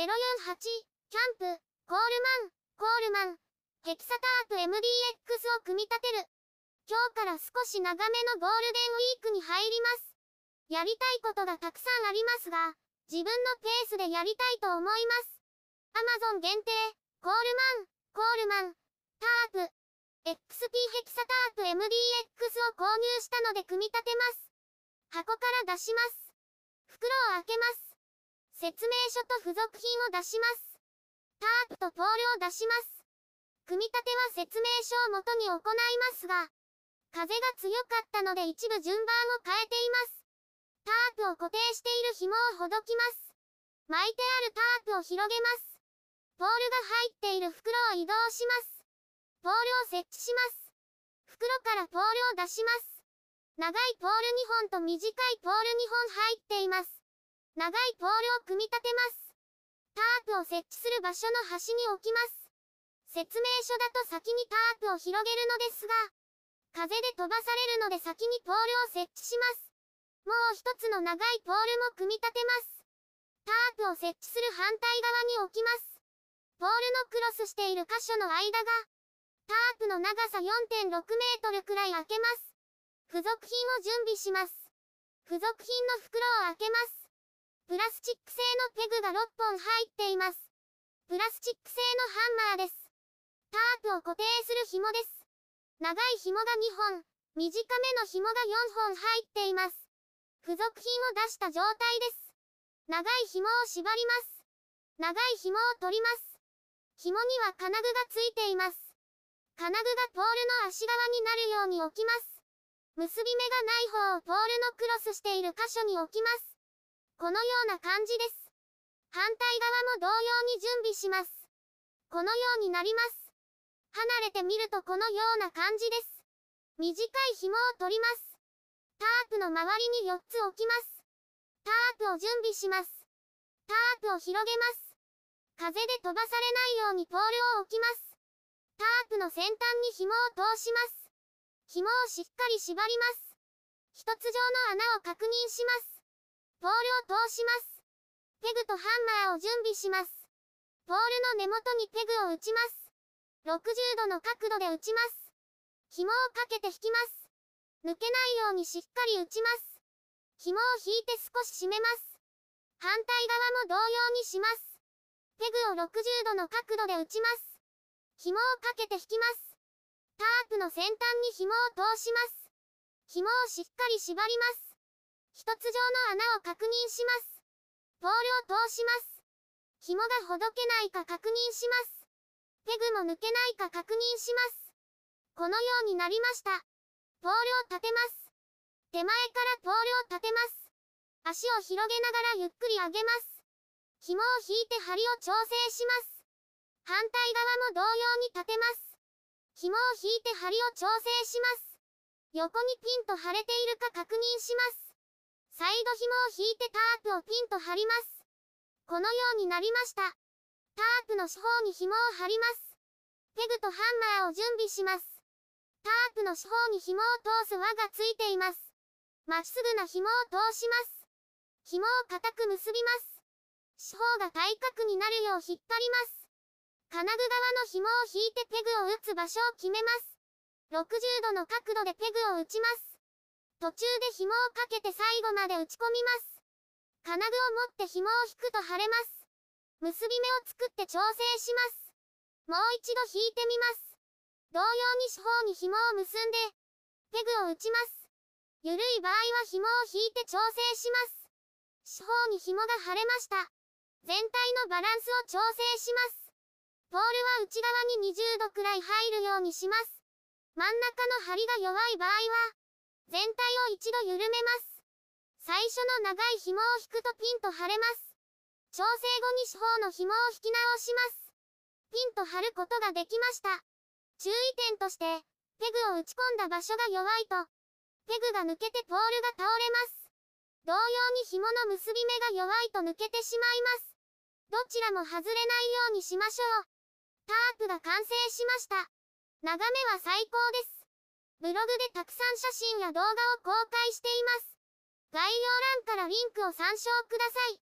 048、キャンプ、コールマン、コールマン、ヘキサタープ MDX を組み立てる。今日から少し長めのゴールデンウィークに入ります。やりたいことがたくさんありますが、自分のペースでやりたいと思います。Amazon 限定、コールマン、コールマン、タープ、XP ヘキサタープ MDX を購入したので組み立てます。箱から出します。袋を開けます。説明書と付属品を出します。タープとポールを出します。組み立ては説明書をもとに行いますが、風が強かったので一部順番を変えています。タープを固定している紐をほどきます。巻いてあるタープを広げます。ポールが入っている袋を移動します。ポールを設置します。袋からポールを出します。長いポール2本と短いポール2本入っています。長いポールを組み立てます。タープを設置する場所の端に置きます。説明書だと先にタープを広げるのですが、風で飛ばされるので先にポールを設置します。もう一つの長いポールも組み立てます。タープを設置する反対側に置きます。ポールのクロスしている箇所の間が、タープの長さ4.6メートルくらい開けます。付属品を準備します。付属品の袋を開けます。プラスチック製のペグが6本入っています。プラスチック製のハンマーです。タープを固定する紐です。長い紐が2本、短めの紐が4本入っています。付属品を出した状態です。長い紐を縛ります。長い紐を取ります。紐には金具がついています。金具がポールの足側になるように置きます。結び目がない方をポールのクロスしている箇所に置きます。このような感じです。反対側も同様に準備します。このようになります。離れてみるとこのような感じです。短い紐を取ります。タープの周りに4つ置きます。タープを準備します。タープを広げます。風で飛ばされないようにポールを置きます。タープの先端に紐を通します。紐をしっかり縛ります。一つ状の穴を確認します。ポールを通します。ペグとハンマーを準備します。ポールの根元にペグを打ちます。60度の角度で打ちます。紐をかけて引きます。抜けないようにしっかり打ちます。紐を引いて少し締めます。反対側も同様にします。ペグを60度の角度で打ちます。紐をかけて引きます。タープの先端に紐を通します。紐をしっかり縛ります。一つ状の穴を確認します。ポールを通します。紐がほどけないか確認します。ペグも抜けないか確認します。このようになりました。ポールを立てます。手前からポールを立てます。足を広げながらゆっくり上げます。紐を引いて針を調整します。反対側も同様に立てます。紐を引いて針を調整します。横にピンと張れているか確認します。サイド紐を引いてタープをピンと張ります。このようになりました。タープの四方に紐を張ります。ペグとハンマーを準備します。タープの四方に紐を通す輪がついています。まっすぐな紐を通します。紐を固く結びます。四方が対角になるよう引っ張ります。金具側の紐を引いてペグを打つ場所を決めます。60度の角度でペグを打ちます。途中で紐をかけて最後まで打ち込みます。金具を持って紐を引くと腫れます。結び目を作って調整します。もう一度引いてみます。同様に四方に紐を結んで、ペグを打ちます。緩い場合は紐を引いて調整します。四方に紐が腫れました。全体のバランスを調整します。ポールは内側に20度くらい入るようにします。真ん中の針が弱い場合は、全体を一度緩めます。最初の長い紐を引くとピンと張れます。調整後に四方の紐を引き直します。ピンと張ることができました。注意点として、ペグを打ち込んだ場所が弱いと、ペグが抜けてポールが倒れます。同様に紐の結び目が弱いと抜けてしまいます。どちらも外れないようにしましょう。タープが完成しました。眺めは最高です。ブログでたくさん写真や動画を公開しています。概要欄からリンクを参照ください。